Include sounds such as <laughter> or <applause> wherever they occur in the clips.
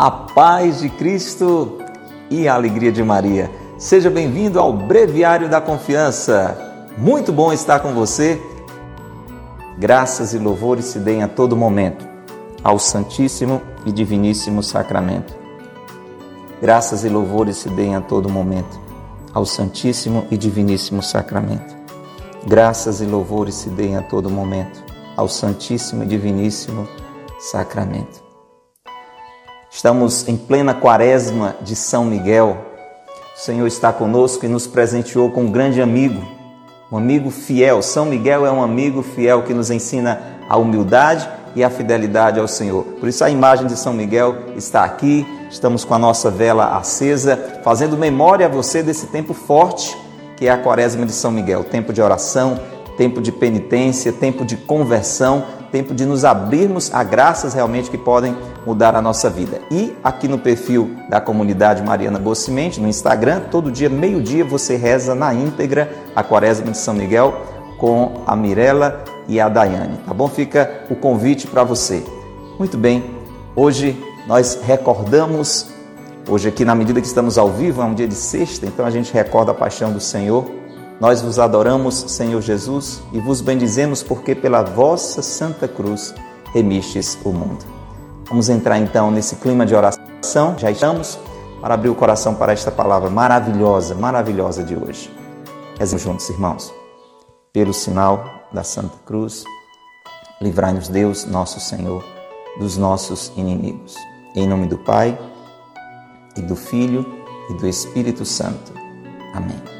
a paz de Cristo e a alegria de Maria. Seja bem-vindo ao Breviário da Confiança. Muito bom estar com você. Graças e louvores se deem a todo momento ao Santíssimo e Diviníssimo Sacramento. Graças e louvores se deem a todo momento ao Santíssimo e Diviníssimo Sacramento. Graças e louvores se deem a todo momento ao Santíssimo e Diviníssimo Sacramento. Estamos em plena quaresma de São Miguel. O Senhor está conosco e nos presenteou com um grande amigo, um amigo fiel. São Miguel é um amigo fiel que nos ensina a humildade e a fidelidade ao Senhor. Por isso a imagem de São Miguel está aqui. Estamos com a nossa vela acesa, fazendo memória a você desse tempo forte que é a quaresma de São Miguel, tempo de oração, tempo de penitência, tempo de conversão, tempo de nos abrirmos a graças realmente que podem mudar a nossa vida. E aqui no perfil da comunidade Mariana Boa Semente, no Instagram, todo dia, meio-dia, você reza na íntegra a Quaresma de São Miguel com a Mirella e a Daiane, tá bom? Fica o convite para você. Muito bem, hoje nós recordamos, hoje aqui na medida que estamos ao vivo, é um dia de sexta, então a gente recorda a paixão do Senhor nós vos adoramos, Senhor Jesus, e vos bendizemos porque pela vossa Santa Cruz remistes o mundo. Vamos entrar então nesse clima de oração, já estamos, para abrir o coração para esta palavra maravilhosa, maravilhosa de hoje. Rezemos juntos, irmãos. Pelo sinal da Santa Cruz, livrai-nos Deus, nosso Senhor, dos nossos inimigos. Em nome do Pai, e do Filho, e do Espírito Santo. Amém.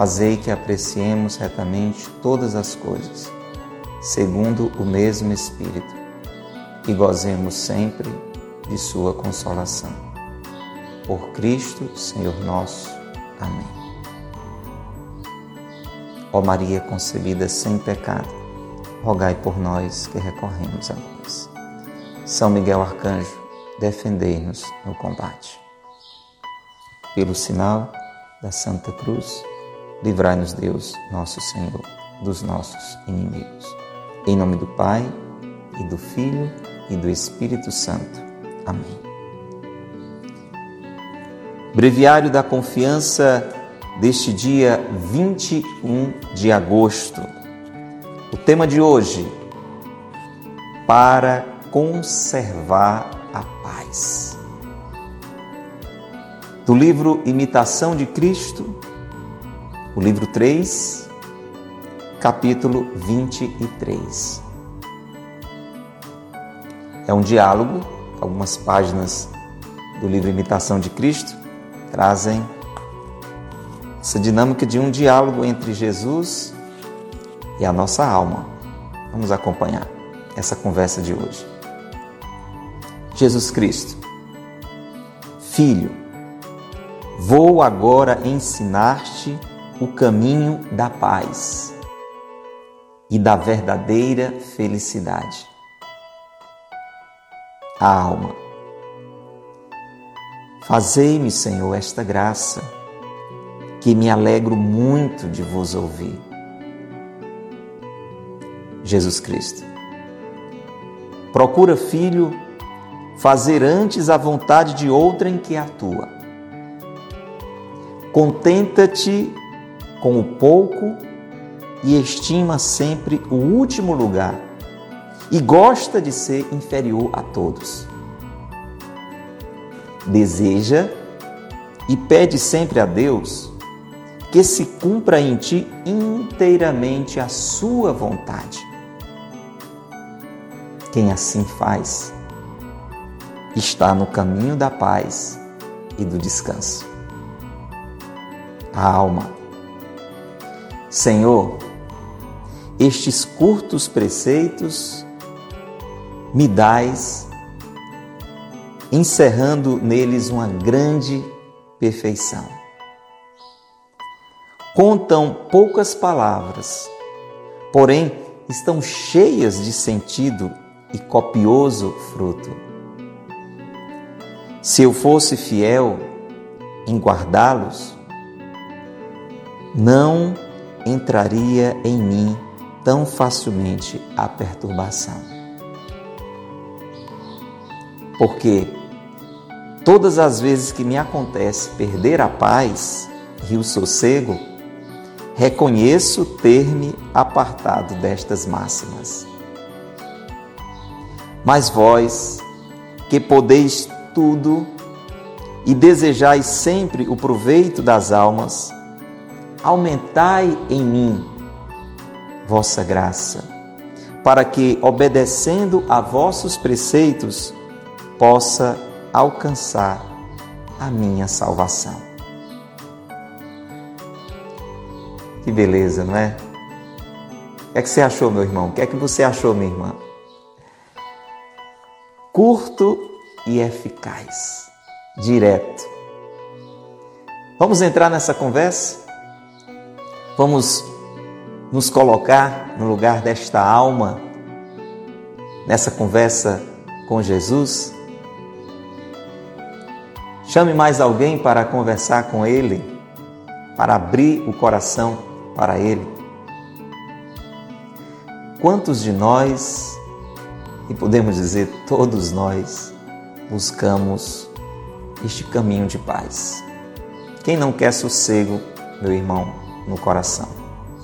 Fazei que apreciemos retamente todas as coisas, segundo o mesmo Espírito, e gozemos sempre de Sua consolação. Por Cristo, Senhor nosso. Amém. Ó Maria concebida sem pecado, rogai por nós que recorremos a vós. São Miguel Arcanjo, defendei-nos no combate. Pelo sinal da Santa Cruz, Livrai-nos, Deus, nosso Senhor, dos nossos inimigos. Em nome do Pai, e do Filho, e do Espírito Santo. Amém. Breviário da Confiança deste dia 21 de agosto. O tema de hoje: para conservar a paz. Do livro Imitação de Cristo, o livro 3, capítulo 23. É um diálogo, algumas páginas do livro Imitação de Cristo trazem essa dinâmica de um diálogo entre Jesus e a nossa alma. Vamos acompanhar essa conversa de hoje. Jesus Cristo, Filho, vou agora ensinar-te o caminho da paz e da verdadeira felicidade. A alma. Fazei-me, Senhor, esta graça, que me alegro muito de vos ouvir. Jesus Cristo. Procura, filho, fazer antes a vontade de outrem que a tua. Contenta-te com o pouco e estima sempre o último lugar e gosta de ser inferior a todos. Deseja e pede sempre a Deus que se cumpra em ti inteiramente a sua vontade. Quem assim faz está no caminho da paz e do descanso. A alma Senhor, estes curtos preceitos me dais encerrando neles uma grande perfeição. Contam poucas palavras, porém estão cheias de sentido e copioso fruto. Se eu fosse fiel em guardá-los, não entraria em mim tão facilmente a perturbação. Porque todas as vezes que me acontece perder a paz e o sossego, reconheço ter-me apartado destas máximas. Mas vós, que podeis tudo e desejais sempre o proveito das almas, aumentai em mim vossa graça, para que, obedecendo a vossos preceitos, possa alcançar a minha salvação. Que beleza, não é? O que é que você achou, meu irmão? O que é que você achou, minha irmã? Curto e eficaz, direto. Vamos entrar nessa conversa? Vamos nos colocar no lugar desta alma, nessa conversa com Jesus? Chame mais alguém para conversar com Ele, para abrir o coração para Ele. Quantos de nós, e podemos dizer todos nós, buscamos este caminho de paz? Quem não quer sossego, meu irmão, no coração?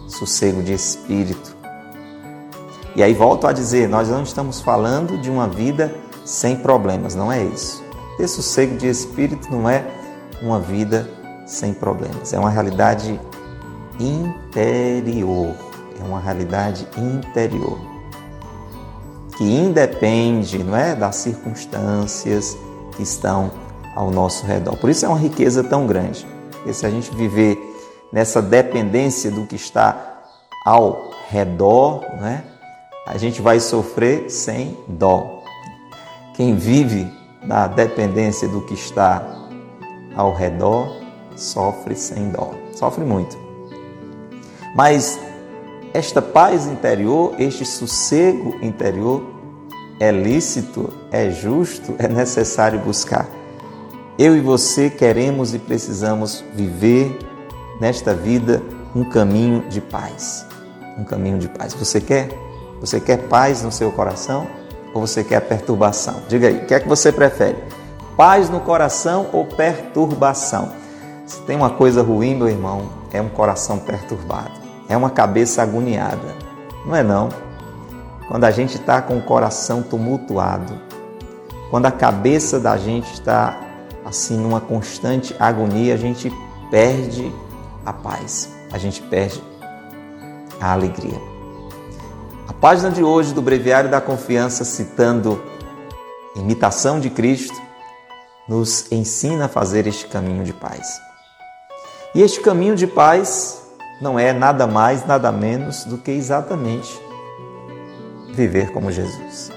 sossego de espírito. E aí volto a dizer, nós não estamos falando de uma vida sem problemas, não é isso. Ter sossego de espírito não é uma vida sem problemas, é uma realidade interior, é uma realidade interior que independe, não é, das circunstâncias que estão ao nosso redor. Por isso é uma riqueza tão grande. Porque se a gente viver nessa dependência do que está ao redor, né? a gente vai sofrer sem dó. Quem vive na dependência do que está ao redor sofre sem dó, sofre muito. Mas esta paz interior, este sossego interior é lícito, é justo, é necessário buscar. Eu e você queremos e precisamos viver nesta vida um caminho de paz. Um caminho de paz. Você quer? Você quer paz no seu coração ou você quer perturbação? Diga aí, o que é que você prefere? Paz no coração ou perturbação? Se tem uma coisa ruim, meu irmão, é um coração perturbado. É uma cabeça agoniada. Não é não? Quando a gente está com o coração tumultuado, quando a cabeça da gente está assim numa constante agonia, a gente perde a paz, a gente perde a alegria. A página de hoje do Breviário da Confiança, citando imitação de Cristo, nos ensina a fazer este caminho de paz. E este caminho de paz não é nada mais, nada menos do que exatamente viver como Jesus.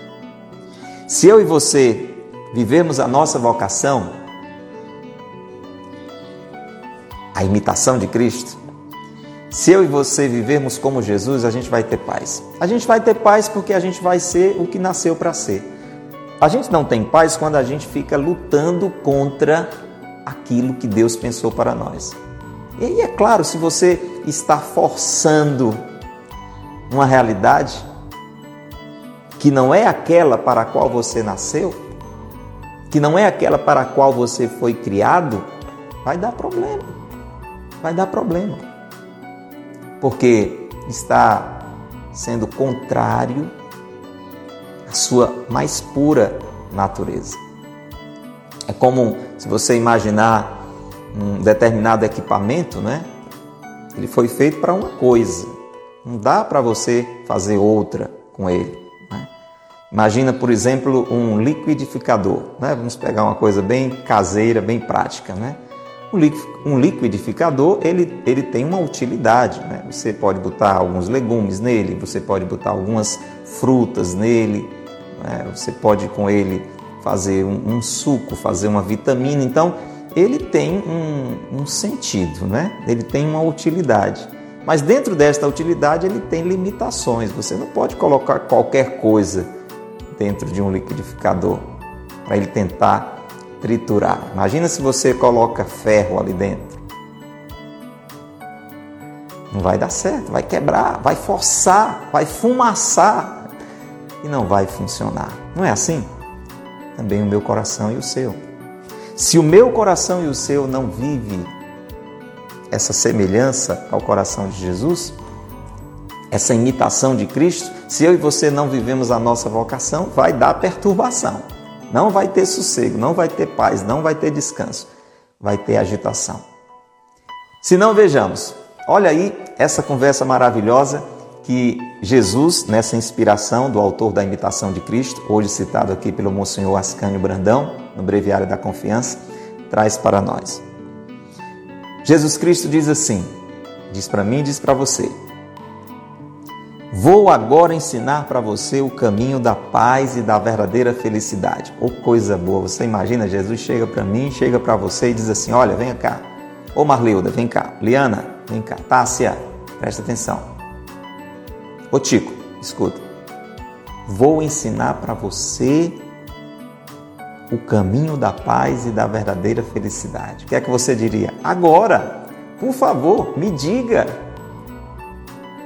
Se eu e você vivermos a nossa vocação, a imitação de Cristo, se eu e você vivermos como Jesus, a gente vai ter paz. A gente vai ter paz porque a gente vai ser o que nasceu para ser. A gente não tem paz quando a gente fica lutando contra aquilo que Deus pensou para nós. E aí, é claro, se você está forçando uma realidade que não é aquela para a qual você nasceu, que não é aquela para a qual você foi criado, vai dar problema vai dar problema. Porque está sendo contrário à sua mais pura natureza. É como se você imaginar um determinado equipamento, né? Ele foi feito para uma coisa. Não dá para você fazer outra com ele. Né? Imagina, por exemplo, um liquidificador. Né? Vamos pegar uma coisa bem caseira, bem prática, né? Um liquidificador ele, ele tem uma utilidade. Né? Você pode botar alguns legumes nele, você pode botar algumas frutas nele, né? você pode com ele fazer um, um suco, fazer uma vitamina. Então, ele tem um, um sentido, né? ele tem uma utilidade. Mas dentro desta utilidade, ele tem limitações. Você não pode colocar qualquer coisa dentro de um liquidificador para ele tentar triturar. Imagina se você coloca ferro ali dentro. Não vai dar certo, vai quebrar, vai forçar, vai fumaçar e não vai funcionar. Não é assim? Também o meu coração e o seu. Se o meu coração e o seu não vive essa semelhança ao coração de Jesus, essa imitação de Cristo, se eu e você não vivemos a nossa vocação, vai dar perturbação. Não vai ter sossego, não vai ter paz, não vai ter descanso, vai ter agitação. Se não vejamos, olha aí essa conversa maravilhosa que Jesus, nessa inspiração do autor da imitação de Cristo, hoje citado aqui pelo Monsenhor Ascânio Brandão, no Breviário da Confiança, traz para nós. Jesus Cristo diz assim: diz para mim, diz para você. Vou agora ensinar para você o caminho da paz e da verdadeira felicidade. Oh, coisa boa! Você imagina, Jesus chega para mim, chega para você e diz assim: Olha, vem cá. Ô Marleuda, vem cá. Liana, vem cá. Tássia, presta atenção. Ô Tico, escuta. Vou ensinar para você o caminho da paz e da verdadeira felicidade. O que é que você diria? Agora, por favor, me diga.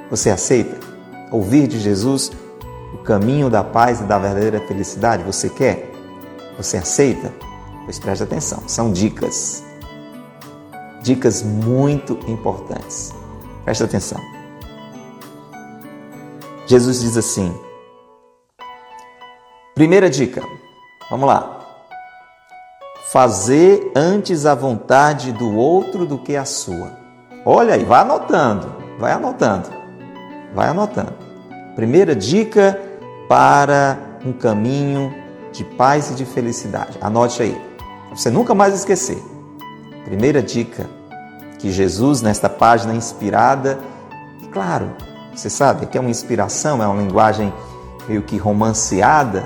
Você aceita ouvir de Jesus o caminho da paz e da verdadeira felicidade? Você quer? Você aceita? Pois preste atenção, são dicas. Dicas muito importantes. Preste atenção. Jesus diz assim: Primeira dica, vamos lá fazer antes a vontade do outro do que a sua. Olha aí, vai anotando, vai anotando, vai anotando. Primeira dica para um caminho de paz e de felicidade. Anote aí, você nunca mais esquecer. Primeira dica que Jesus, nesta página inspirada, claro, você sabe que é uma inspiração, é uma linguagem meio que romanceada,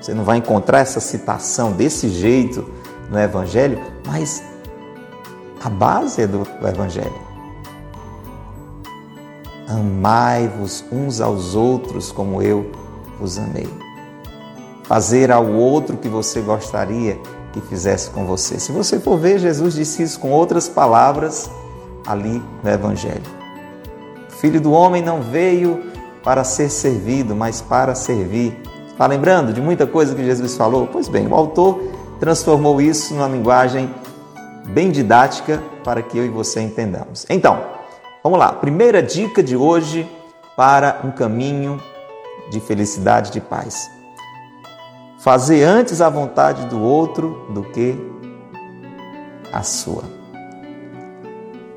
você não vai encontrar essa citação desse jeito no Evangelho, mas a base é do Evangelho. Amai-vos uns aos outros como eu vos amei. Fazer ao outro o que você gostaria que fizesse com você. Se você for ver, Jesus disse isso com outras palavras ali no Evangelho. O Filho do homem não veio para ser servido, mas para servir. Está lembrando de muita coisa que Jesus falou? Pois bem, o autor transformou isso numa linguagem bem didática para que eu e você entendamos. Então, vamos lá. Primeira dica de hoje para um caminho de felicidade e de paz. Fazer antes a vontade do outro do que a sua.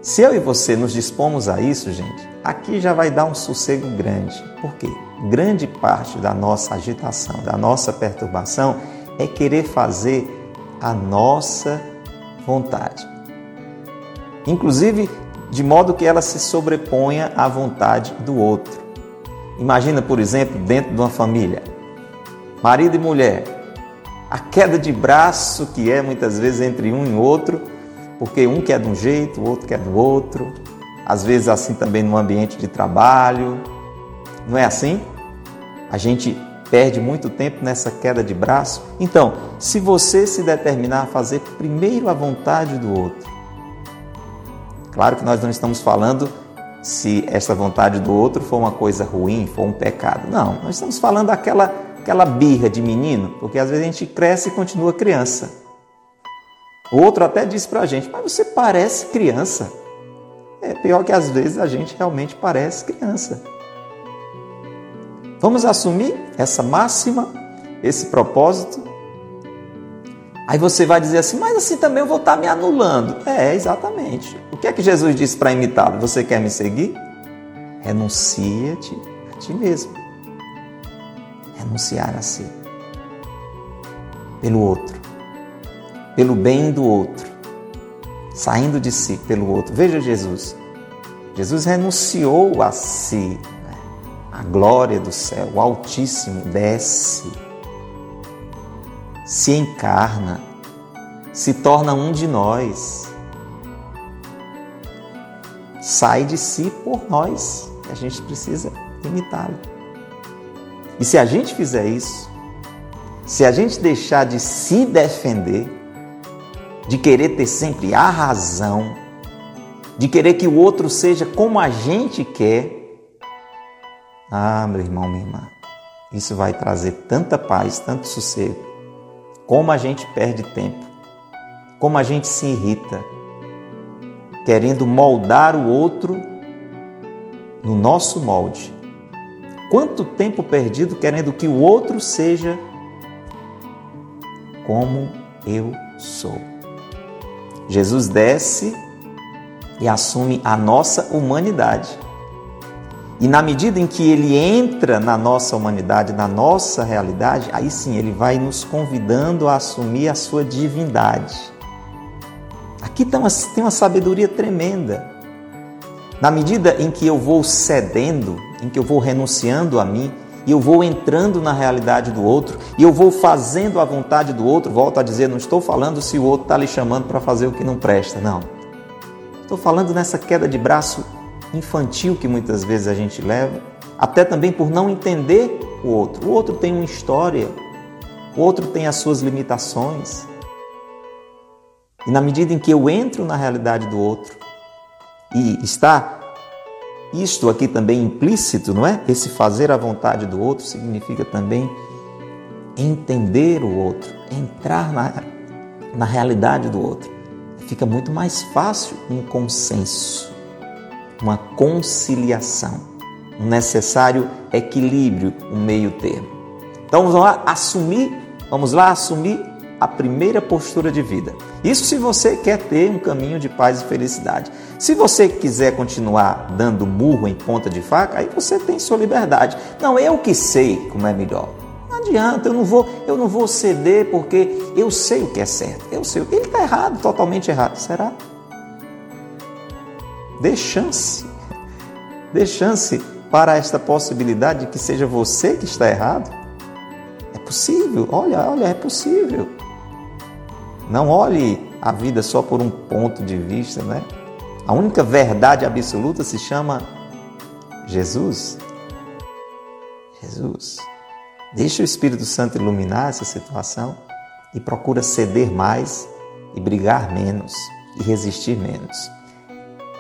Se eu e você nos dispomos a isso, gente, aqui já vai dar um sossego grande. Por quê? Grande parte da nossa agitação, da nossa perturbação é querer fazer a nossa vontade. Inclusive, de modo que ela se sobreponha à vontade do outro. Imagina, por exemplo, dentro de uma família, marido e mulher, a queda de braço que é muitas vezes entre um e outro, porque um quer de um jeito, o outro quer do outro, às vezes assim também no ambiente de trabalho. Não é assim? A gente perde muito tempo nessa queda de braço. Então, se você se determinar a fazer primeiro a vontade do outro, claro que nós não estamos falando se essa vontade do outro for uma coisa ruim, for um pecado. Não, nós estamos falando daquela aquela birra de menino, porque às vezes a gente cresce e continua criança. O outro até diz pra gente, mas você parece criança. É pior que às vezes a gente realmente parece criança. Vamos assumir essa máxima, esse propósito? Aí você vai dizer assim, mas assim também eu vou estar me anulando. É, exatamente. O que é que Jesus disse para imitá-lo? Você quer me seguir? Renuncia-te a ti mesmo. Renunciar a si. Pelo outro. Pelo bem do outro. Saindo de si pelo outro. Veja Jesus. Jesus renunciou a si a glória do céu, o Altíssimo desce, se encarna, se torna um de nós, sai de si por nós. A gente precisa imitá-lo. E se a gente fizer isso, se a gente deixar de se defender, de querer ter sempre a razão, de querer que o outro seja como a gente quer, ah, meu irmão, minha irmã, isso vai trazer tanta paz, tanto sossego. Como a gente perde tempo, como a gente se irrita, querendo moldar o outro no nosso molde. Quanto tempo perdido querendo que o outro seja como eu sou. Jesus desce e assume a nossa humanidade. E na medida em que ele entra na nossa humanidade, na nossa realidade, aí sim ele vai nos convidando a assumir a sua divindade. Aqui tem uma, tem uma sabedoria tremenda. Na medida em que eu vou cedendo, em que eu vou renunciando a mim, e eu vou entrando na realidade do outro, e eu vou fazendo a vontade do outro, volto a dizer, não estou falando se o outro está lhe chamando para fazer o que não presta, não. Estou falando nessa queda de braço infantil que muitas vezes a gente leva, até também por não entender o outro. O outro tem uma história, o outro tem as suas limitações. E na medida em que eu entro na realidade do outro, e está isto aqui também implícito, não é? Esse fazer a vontade do outro significa também entender o outro, entrar na, na realidade do outro. Fica muito mais fácil um consenso uma conciliação, um necessário equilíbrio, um meio termo. Então vamos lá assumir, vamos lá assumir a primeira postura de vida. Isso se você quer ter um caminho de paz e felicidade. Se você quiser continuar dando murro em ponta de faca, aí você tem sua liberdade. Não, eu que sei como é melhor. Não adianta, eu não vou, eu não vou ceder porque eu sei o que é certo. Eu sei. Ele está errado, totalmente errado. Será? Dê chance. Dê chance para esta possibilidade de que seja você que está errado. É possível, olha, olha, é possível. Não olhe a vida só por um ponto de vista, né? A única verdade absoluta se chama Jesus. Jesus. Deixa o Espírito Santo iluminar essa situação e procura ceder mais e brigar menos e resistir menos.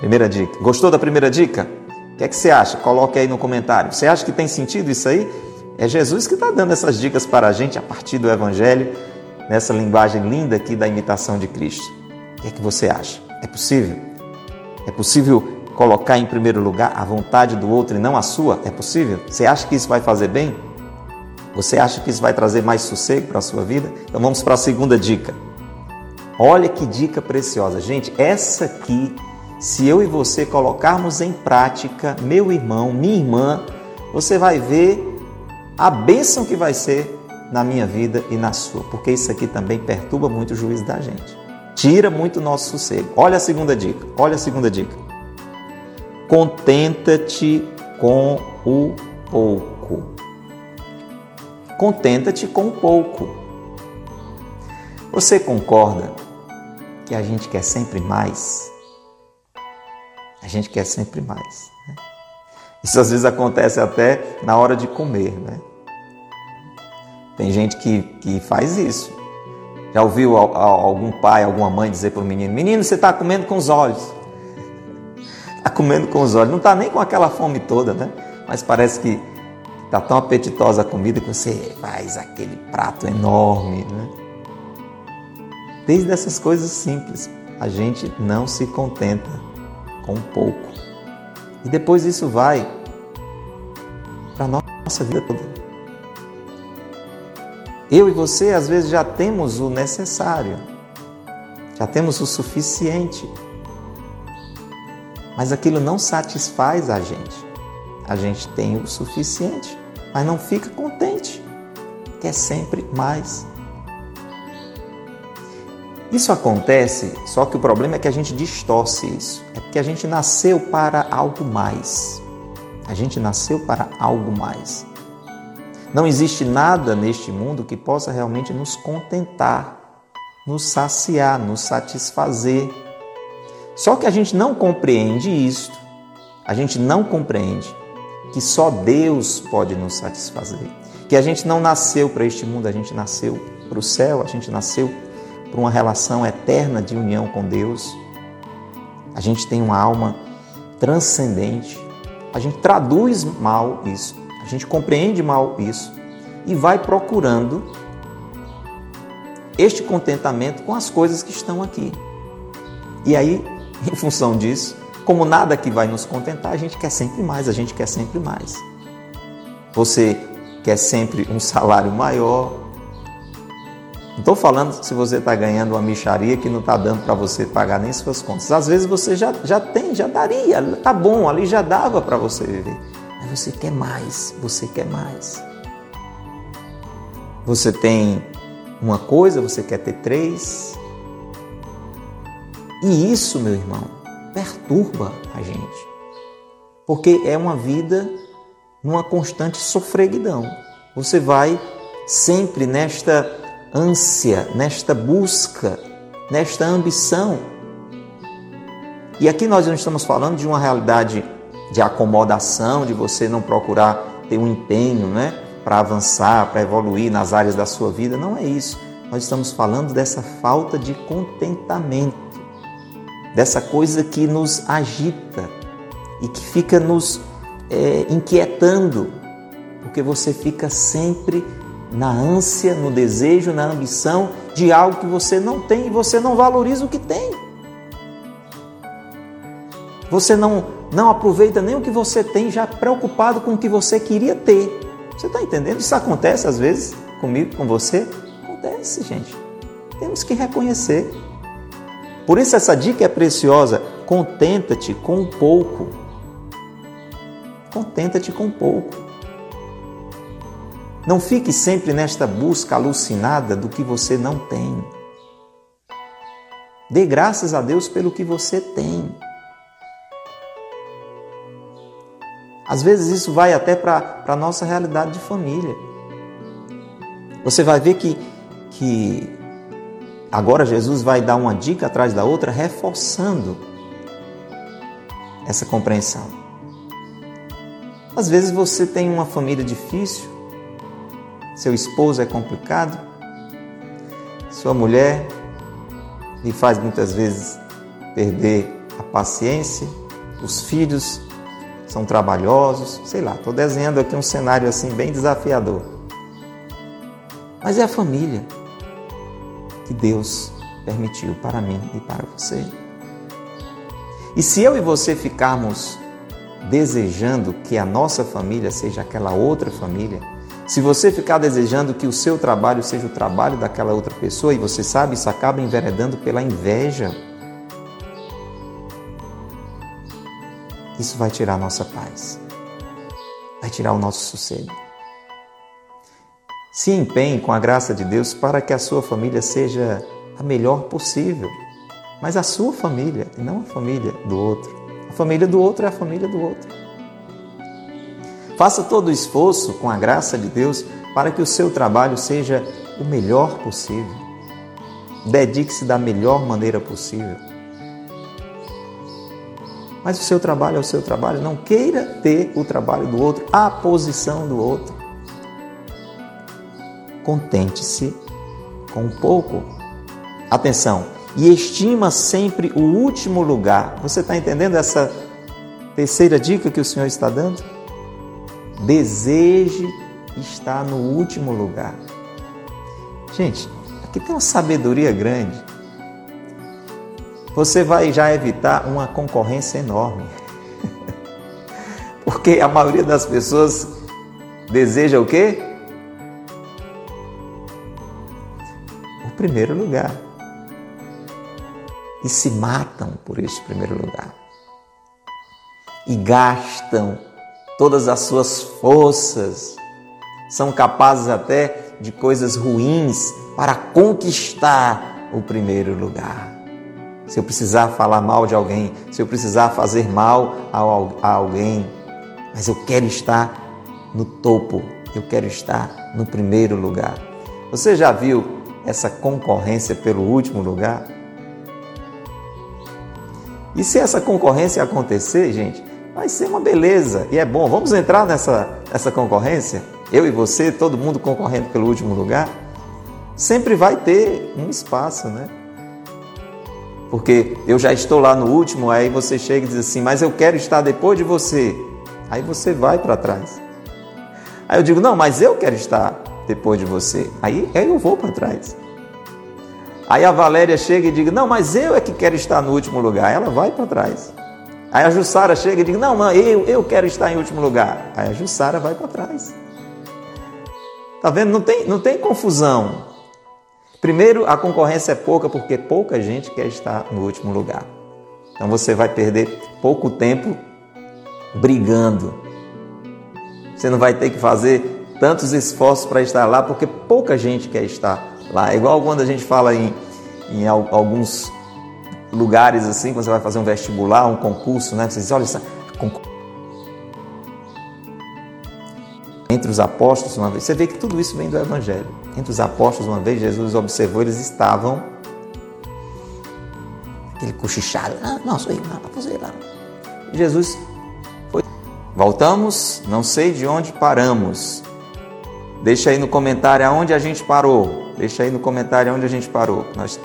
Primeira dica. Gostou da primeira dica? O que é que você acha? Coloque aí no comentário. Você acha que tem sentido isso aí? É Jesus que está dando essas dicas para a gente a partir do Evangelho, nessa linguagem linda aqui da imitação de Cristo. O que é que você acha? É possível? É possível colocar em primeiro lugar a vontade do outro e não a sua? É possível? Você acha que isso vai fazer bem? Você acha que isso vai trazer mais sossego para a sua vida? Então vamos para a segunda dica. Olha que dica preciosa. Gente, essa aqui se eu e você colocarmos em prática, meu irmão, minha irmã, você vai ver a bênção que vai ser na minha vida e na sua, porque isso aqui também perturba muito o juízo da gente. Tira muito o nosso sossego. Olha a segunda dica. Olha a segunda dica. Contenta-te com o pouco. Contenta-te com o pouco. Você concorda que a gente quer sempre mais? A gente quer sempre mais. Né? Isso às vezes acontece até na hora de comer, né? Tem gente que, que faz isso. Já ouviu algum pai, alguma mãe dizer para o menino: Menino, você está comendo com os olhos. Está <laughs> comendo com os olhos. Não está nem com aquela fome toda, né? Mas parece que está tão apetitosa a comida que você faz aquele prato enorme, né? Desde essas coisas simples, a gente não se contenta com um pouco. E depois isso vai para a nossa vida toda. Eu e você, às vezes, já temos o necessário, já temos o suficiente, mas aquilo não satisfaz a gente. A gente tem o suficiente, mas não fica contente, quer sempre mais. Isso acontece, só que o problema é que a gente distorce isso. É porque a gente nasceu para algo mais. A gente nasceu para algo mais. Não existe nada neste mundo que possa realmente nos contentar, nos saciar, nos satisfazer. Só que a gente não compreende isto, a gente não compreende que só Deus pode nos satisfazer, que a gente não nasceu para este mundo, a gente nasceu para o céu, a gente nasceu para uma relação eterna de união com Deus. A gente tem uma alma transcendente. A gente traduz mal isso, a gente compreende mal isso e vai procurando este contentamento com as coisas que estão aqui. E aí, <laughs> em função disso, como nada que vai nos contentar, a gente quer sempre mais, a gente quer sempre mais. Você quer sempre um salário maior, não estou falando se você está ganhando uma micharia que não está dando para você pagar nem suas contas. Às vezes você já, já tem, já daria, tá bom, ali já dava para você viver. Mas você quer mais, você quer mais. Você tem uma coisa, você quer ter três. E isso, meu irmão, perturba a gente. Porque é uma vida numa constante sofreguidão. Você vai sempre nesta ânsia, nesta busca, nesta ambição. E aqui nós não estamos falando de uma realidade de acomodação, de você não procurar ter um empenho, né, para avançar, para evoluir nas áreas da sua vida. Não é isso. Nós estamos falando dessa falta de contentamento, dessa coisa que nos agita e que fica nos é, inquietando, porque você fica sempre na ânsia, no desejo, na ambição de algo que você não tem e você não valoriza o que tem. Você não, não aproveita nem o que você tem, já preocupado com o que você queria ter. Você está entendendo? Isso acontece às vezes comigo, com você? Acontece, gente. Temos que reconhecer. Por isso, essa dica é preciosa. Contenta-te com pouco. Contenta-te com pouco. Não fique sempre nesta busca alucinada do que você não tem. Dê graças a Deus pelo que você tem. Às vezes isso vai até para a nossa realidade de família. Você vai ver que, que agora Jesus vai dar uma dica atrás da outra, reforçando essa compreensão. Às vezes você tem uma família difícil, seu esposo é complicado, sua mulher lhe faz muitas vezes perder a paciência, os filhos são trabalhosos, sei lá, estou desenhando aqui um cenário assim bem desafiador. Mas é a família que Deus permitiu para mim e para você. E se eu e você ficarmos desejando que a nossa família seja aquela outra família, se você ficar desejando que o seu trabalho seja o trabalho daquela outra pessoa, e você sabe, isso acaba enveredando pela inveja, isso vai tirar a nossa paz, vai tirar o nosso sossego. Se empenhe com a graça de Deus para que a sua família seja a melhor possível, mas a sua família e não a família do outro. A família do outro é a família do outro. Faça todo o esforço, com a graça de Deus, para que o seu trabalho seja o melhor possível. Dedique-se da melhor maneira possível. Mas o seu trabalho é o seu trabalho. Não queira ter o trabalho do outro, a posição do outro. Contente-se com pouco. Atenção, e estima sempre o último lugar. Você está entendendo essa terceira dica que o Senhor está dando? Deseje estar no último lugar. Gente, aqui tem uma sabedoria grande. Você vai já evitar uma concorrência enorme. <laughs> Porque a maioria das pessoas deseja o quê? O primeiro lugar. E se matam por este primeiro lugar. E gastam todas as suas forças, são capazes até de coisas ruins para conquistar o primeiro lugar. Se eu precisar falar mal de alguém, se eu precisar fazer mal a alguém, mas eu quero estar no topo eu quero estar no primeiro lugar. Você já viu essa concorrência pelo último lugar? E se essa concorrência acontecer, gente, vai ser uma beleza e é bom. Vamos entrar nessa, nessa concorrência? Eu e você, todo mundo concorrendo pelo último lugar? Sempre vai ter um espaço, né? Porque eu já estou lá no último, aí você chega e diz assim, mas eu quero estar depois de você. Aí você vai para trás. Aí eu digo, não, mas eu quero estar depois de você. Aí, aí eu vou para trás. Aí a Valéria chega e diz, não, mas eu é que quero estar no último lugar. Ela vai para trás. Aí a Jussara chega e diz, não, mãe, eu, eu quero estar em último lugar. Aí a Jussara vai para trás. Tá vendo? Não tem, não tem confusão. Primeiro, a concorrência é pouca porque pouca gente quer estar no último lugar. Então você vai perder pouco tempo brigando. Você não vai ter que fazer tantos esforços para estar lá porque pouca gente quer estar lá. É igual quando a gente fala em, em alguns lugares assim, quando você vai fazer um vestibular, um concurso, né? Você diz, olha, essa, entre os apóstolos, uma vez, você vê que tudo isso vem do Evangelho. Entre os apóstolos, uma vez, Jesus observou, eles estavam aquele cochichado, ah, não, sou eu, não, você lá. Jesus foi. Voltamos, não sei de onde paramos. Deixa aí no comentário aonde a gente parou. Deixa aí no comentário aonde a gente parou. Nós,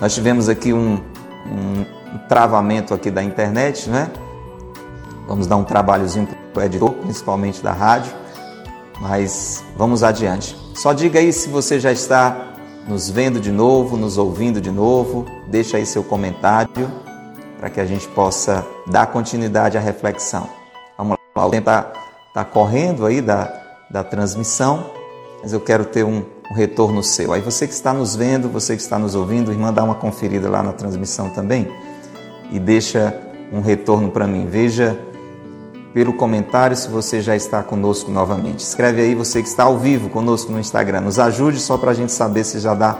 nós tivemos aqui um, um, travamento aqui da internet, né? Vamos dar um trabalhozinho para o editor, principalmente da rádio mas vamos adiante. Só diga aí se você já está nos vendo de novo, nos ouvindo de novo. Deixa aí seu comentário para que a gente possa dar continuidade à reflexão. Vamos lá, o tempo está tá correndo aí da, da transmissão, mas eu quero ter um, um retorno seu. Aí você que está nos vendo, você que está nos ouvindo, irmã, dá uma conferida lá na transmissão também e deixa um retorno para mim. Veja pelo comentário se você já está conosco novamente. Escreve aí você que está ao vivo conosco no Instagram. Nos ajude só para a gente saber se já dá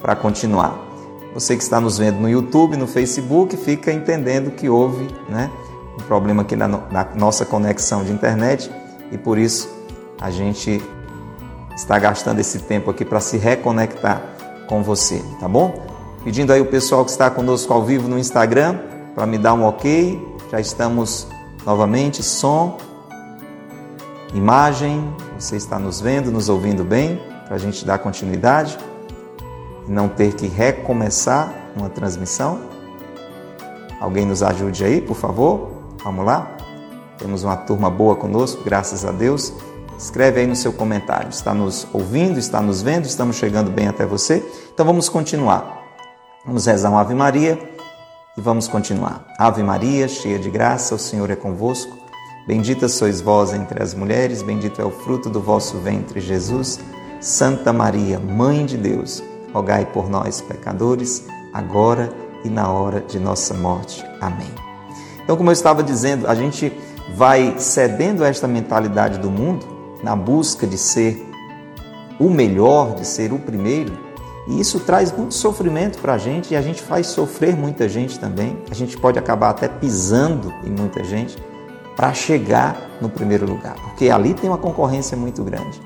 para continuar. Você que está nos vendo no YouTube, no Facebook, fica entendendo que houve né, um problema aqui na, na nossa conexão de internet e por isso a gente está gastando esse tempo aqui para se reconectar com você, tá bom? Pedindo aí o pessoal que está conosco ao vivo no Instagram para me dar um ok. Já estamos Novamente, som, imagem, você está nos vendo, nos ouvindo bem, para a gente dar continuidade e não ter que recomeçar uma transmissão. Alguém nos ajude aí, por favor? Vamos lá? Temos uma turma boa conosco, graças a Deus. Escreve aí no seu comentário. Está nos ouvindo, está nos vendo, estamos chegando bem até você. Então vamos continuar. Vamos rezar uma Ave Maria e vamos continuar. Ave Maria, cheia de graça, o Senhor é convosco. Bendita sois vós entre as mulheres, bendito é o fruto do vosso ventre, Jesus. Santa Maria, Mãe de Deus, rogai por nós, pecadores, agora e na hora de nossa morte. Amém. Então, como eu estava dizendo, a gente vai cedendo a esta mentalidade do mundo na busca de ser o melhor, de ser o primeiro, e isso traz muito sofrimento para a gente e a gente faz sofrer muita gente também. A gente pode acabar até pisando em muita gente para chegar no primeiro lugar, porque ali tem uma concorrência muito grande.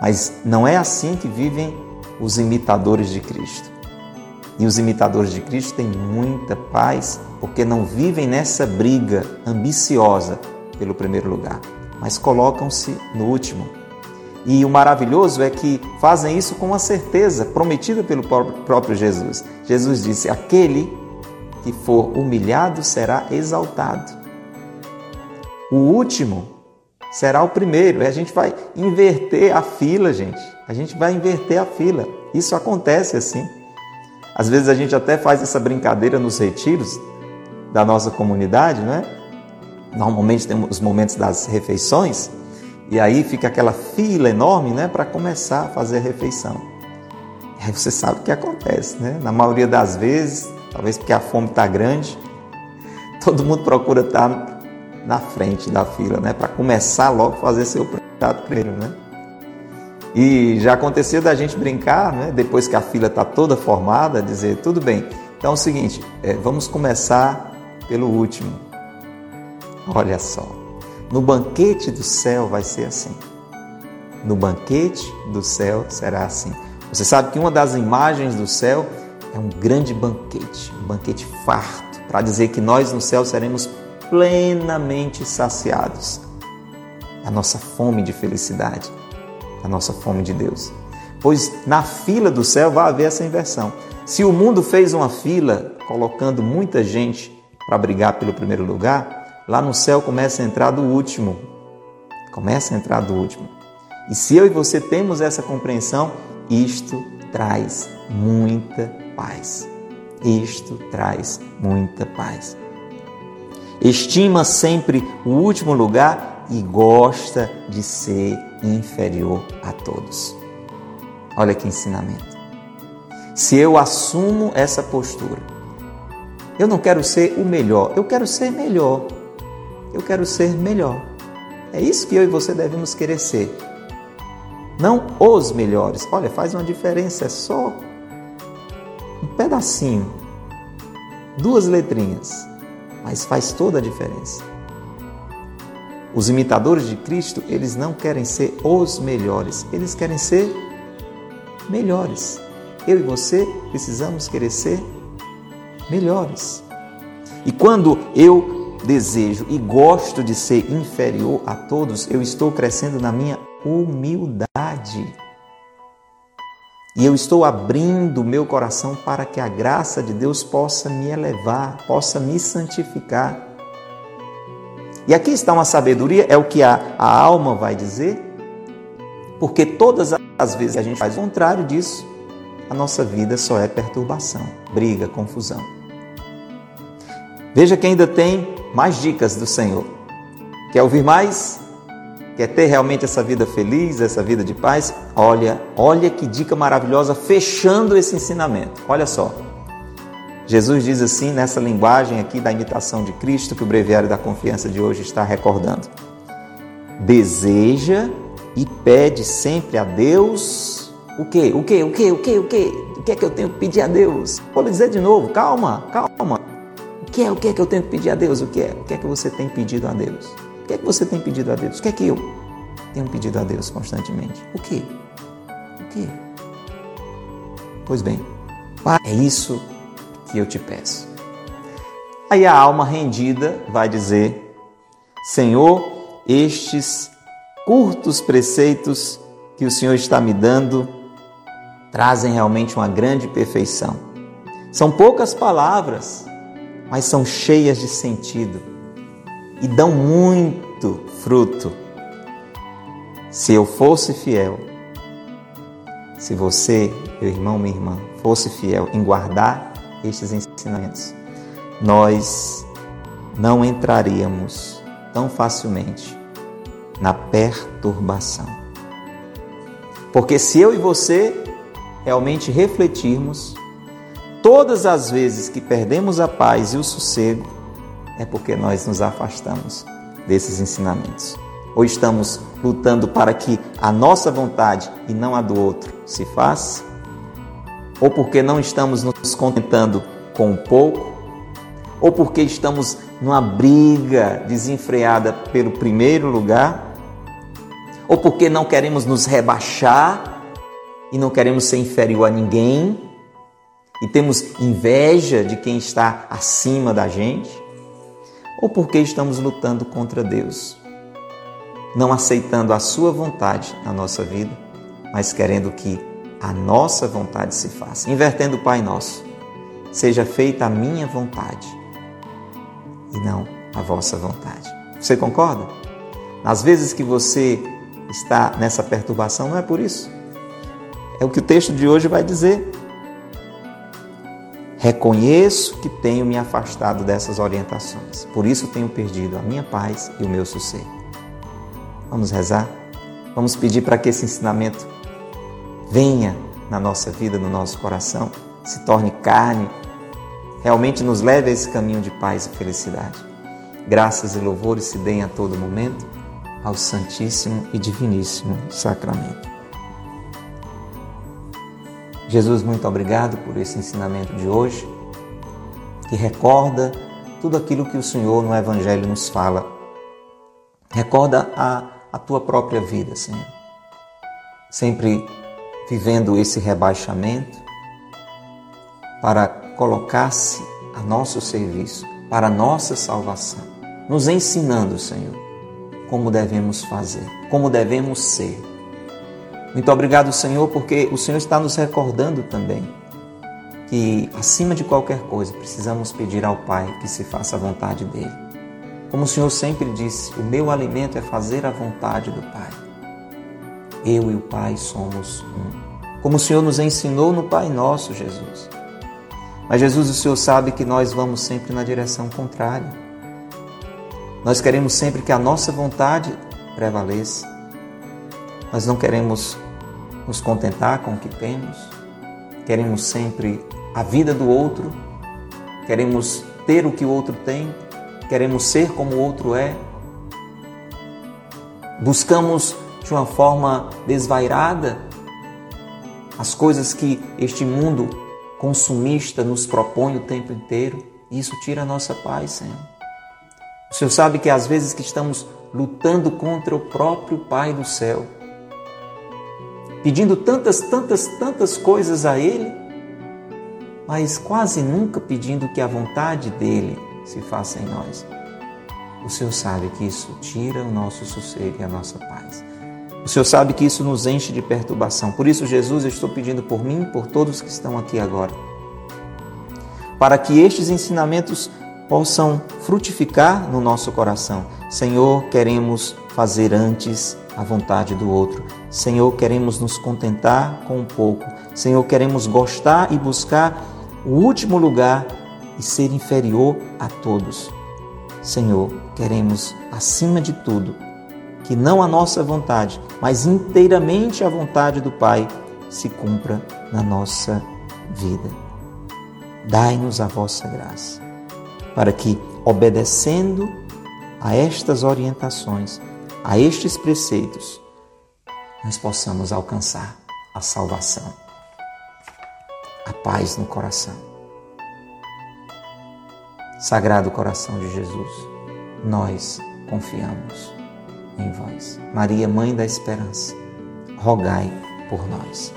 Mas não é assim que vivem os imitadores de Cristo. E os imitadores de Cristo têm muita paz porque não vivem nessa briga ambiciosa pelo primeiro lugar, mas colocam-se no último e o maravilhoso é que fazem isso com uma certeza prometida pelo próprio Jesus. Jesus disse: Aquele que for humilhado será exaltado. O último será o primeiro. E a gente vai inverter a fila, gente. A gente vai inverter a fila. Isso acontece assim. Às vezes a gente até faz essa brincadeira nos retiros da nossa comunidade, né? Normalmente temos os momentos das refeições e aí fica aquela fila enorme né, para começar a fazer a refeição. Aí você sabe o que acontece, né? Na maioria das vezes, talvez porque a fome está grande, <laughs> todo mundo procura estar tá na frente da fila, né? Para começar logo a fazer seu prato primeiro, né? E já aconteceu da gente brincar, né? Depois que a fila está toda formada, dizer tudo bem. Então é o seguinte, é, vamos começar pelo último. Olha só. No banquete do céu vai ser assim. no banquete do céu será assim. Você sabe que uma das imagens do céu é um grande banquete, um banquete farto, para dizer que nós no céu seremos plenamente saciados. A nossa fome de felicidade, a nossa fome de Deus. Pois na fila do céu vai haver essa inversão. Se o mundo fez uma fila colocando muita gente para brigar pelo primeiro lugar, lá no céu começa a entrar do último. Começa a entrar do último. E se eu e você temos essa compreensão, isto traz muita paz. Isto traz muita paz. Estima sempre o último lugar e gosta de ser inferior a todos. Olha que ensinamento. Se eu assumo essa postura, eu não quero ser o melhor, eu quero ser melhor. Eu quero ser melhor. É isso que eu e você devemos querer ser não os melhores. Olha, faz uma diferença, é só um pedacinho, duas letrinhas, mas faz toda a diferença. Os imitadores de Cristo, eles não querem ser os melhores, eles querem ser melhores. Eu e você precisamos querer ser melhores. E quando eu desejo e gosto de ser inferior a todos, eu estou crescendo na minha humildade. E eu estou abrindo meu coração para que a graça de Deus possa me elevar, possa me santificar. E aqui está uma sabedoria, é o que a, a alma vai dizer, porque todas as vezes que a gente faz o contrário disso, a nossa vida só é perturbação, briga, confusão. Veja que ainda tem mais dicas do Senhor. Quer ouvir mais? Quer ter realmente essa vida feliz, essa vida de paz? Olha, olha que dica maravilhosa fechando esse ensinamento. Olha só. Jesus diz assim nessa linguagem aqui da imitação de Cristo que o breviário da confiança de hoje está recordando. Deseja e pede sempre a Deus o quê? O quê? O quê? O quê? O quê? O que é que eu tenho que pedir a Deus? Vou lhe dizer de novo, calma, calma. Que é? O que é que eu tenho que pedir a Deus? O que é? O que é que você tem pedido a Deus? O que é que você tem pedido a Deus? O que é que eu tenho pedido a Deus constantemente? O que? O que? Pois bem, é isso que eu te peço. Aí a alma rendida vai dizer: Senhor, estes curtos preceitos que o Senhor está me dando trazem realmente uma grande perfeição. São poucas palavras, mas são cheias de sentido e dão muito fruto. Se eu fosse fiel, se você, meu irmão, minha irmã, fosse fiel em guardar estes ensinamentos, nós não entraríamos tão facilmente na perturbação. Porque se eu e você realmente refletirmos, todas as vezes que perdemos a paz e o sossego, é porque nós nos afastamos desses ensinamentos. Ou estamos lutando para que a nossa vontade e não a do outro se faça, ou porque não estamos nos contentando com um pouco, ou porque estamos numa briga desenfreada pelo primeiro lugar, ou porque não queremos nos rebaixar e não queremos ser inferior a ninguém e temos inveja de quem está acima da gente ou porque estamos lutando contra Deus, não aceitando a Sua vontade na nossa vida, mas querendo que a nossa vontade se faça. Invertendo o Pai Nosso, seja feita a minha vontade e não a vossa vontade. Você concorda? Nas vezes que você está nessa perturbação, não é por isso. É o que o texto de hoje vai dizer. Reconheço que tenho me afastado dessas orientações, por isso tenho perdido a minha paz e o meu sossego. Vamos rezar? Vamos pedir para que esse ensinamento venha na nossa vida, no nosso coração, se torne carne, realmente nos leve a esse caminho de paz e felicidade. Graças e louvores se deem a todo momento ao Santíssimo e Diviníssimo Sacramento. Jesus, muito obrigado por esse ensinamento de hoje, que recorda tudo aquilo que o Senhor no Evangelho nos fala. Recorda a, a tua própria vida, Senhor. sempre vivendo esse rebaixamento para colocar-se a nosso serviço, para a nossa salvação, nos ensinando, Senhor, como devemos fazer, como devemos ser. Muito obrigado, Senhor, porque o Senhor está nos recordando também que, acima de qualquer coisa, precisamos pedir ao Pai que se faça a vontade dele. Como o Senhor sempre disse, o meu alimento é fazer a vontade do Pai. Eu e o Pai somos um. Como o Senhor nos ensinou no Pai Nosso, Jesus. Mas, Jesus, o Senhor sabe que nós vamos sempre na direção contrária. Nós queremos sempre que a nossa vontade prevaleça. Nós não queremos nos contentar com o que temos. Queremos sempre a vida do outro. Queremos ter o que o outro tem. Queremos ser como o outro é. Buscamos de uma forma desvairada as coisas que este mundo consumista nos propõe o tempo inteiro. Isso tira a nossa paz, Senhor. O Senhor sabe que às vezes que estamos lutando contra o próprio Pai do céu, pedindo tantas, tantas, tantas coisas a Ele, mas quase nunca pedindo que a vontade dele se faça em nós. O Senhor sabe que isso tira o nosso sossego e a nossa paz. O Senhor sabe que isso nos enche de perturbação. Por isso, Jesus, eu estou pedindo por mim por todos que estão aqui agora, para que estes ensinamentos possam frutificar no nosso coração. Senhor, queremos fazer antes a vontade do outro. Senhor, queremos nos contentar com um pouco. Senhor, queremos gostar e buscar o último lugar e ser inferior a todos. Senhor, queremos, acima de tudo, que não a nossa vontade, mas inteiramente a vontade do Pai se cumpra na nossa vida. Dai-nos a vossa graça, para que, obedecendo a estas orientações, a estes preceitos, nós possamos alcançar a salvação, a paz no coração. Sagrado coração de Jesus, nós confiamos em vós. Maria, Mãe da Esperança, rogai por nós.